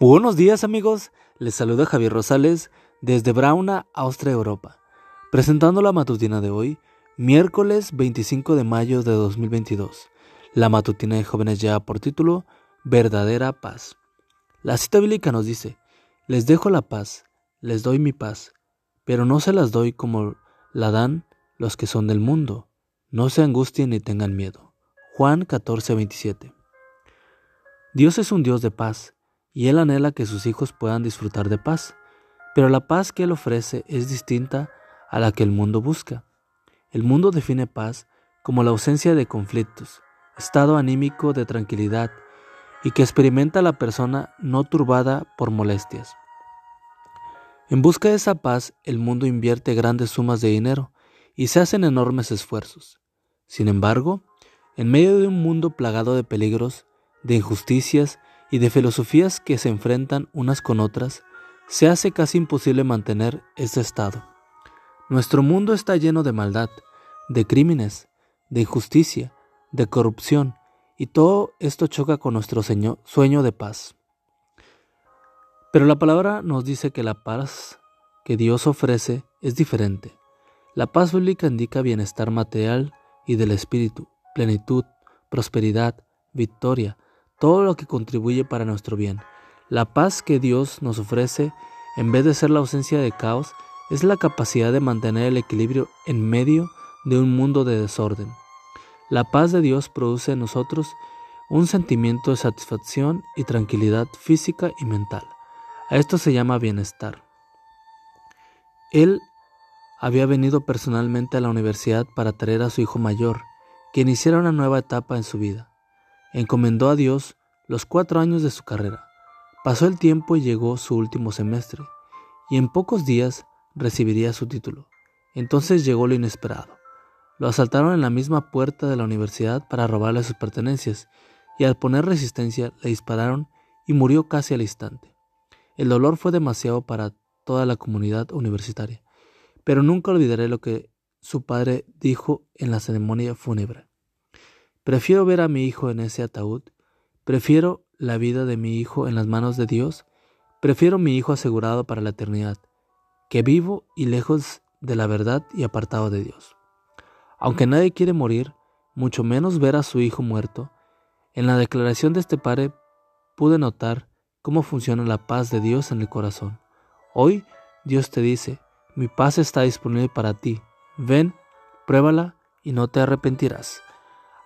Buenos días amigos, les saluda Javier Rosales desde Brauna, Austria, Europa, presentando la matutina de hoy, miércoles 25 de mayo de 2022. La matutina de jóvenes ya por título Verdadera paz. La cita bíblica nos dice, les dejo la paz, les doy mi paz, pero no se las doy como la dan los que son del mundo. No se angustien ni tengan miedo. Juan 14, 27. Dios es un Dios de paz y Él anhela que sus hijos puedan disfrutar de paz, pero la paz que Él ofrece es distinta a la que el mundo busca. El mundo define paz como la ausencia de conflictos, estado anímico de tranquilidad y que experimenta la persona no turbada por molestias. En busca de esa paz, el mundo invierte grandes sumas de dinero y se hacen enormes esfuerzos. Sin embargo, en medio de un mundo plagado de peligros, de injusticias y de filosofías que se enfrentan unas con otras, se hace casi imposible mantener este estado. Nuestro mundo está lleno de maldad, de crímenes, de injusticia, de corrupción, y todo esto choca con nuestro sueño de paz. Pero la palabra nos dice que la paz que Dios ofrece es diferente. La paz bíblica indica bienestar material y del espíritu, plenitud, prosperidad, victoria, todo lo que contribuye para nuestro bien. La paz que Dios nos ofrece, en vez de ser la ausencia de caos, es la capacidad de mantener el equilibrio en medio de un mundo de desorden. La paz de Dios produce en nosotros un sentimiento de satisfacción y tranquilidad física y mental. A esto se llama bienestar. Él había venido personalmente a la universidad para traer a su hijo mayor, que iniciara una nueva etapa en su vida encomendó a Dios los cuatro años de su carrera. Pasó el tiempo y llegó su último semestre, y en pocos días recibiría su título. Entonces llegó lo inesperado. Lo asaltaron en la misma puerta de la universidad para robarle sus pertenencias, y al poner resistencia le dispararon y murió casi al instante. El dolor fue demasiado para toda la comunidad universitaria, pero nunca olvidaré lo que su padre dijo en la ceremonia fúnebre. Prefiero ver a mi hijo en ese ataúd, prefiero la vida de mi hijo en las manos de Dios, prefiero mi hijo asegurado para la eternidad, que vivo y lejos de la verdad y apartado de Dios. Aunque nadie quiere morir, mucho menos ver a su hijo muerto, en la declaración de este padre pude notar cómo funciona la paz de Dios en el corazón. Hoy Dios te dice, mi paz está disponible para ti, ven, pruébala y no te arrepentirás.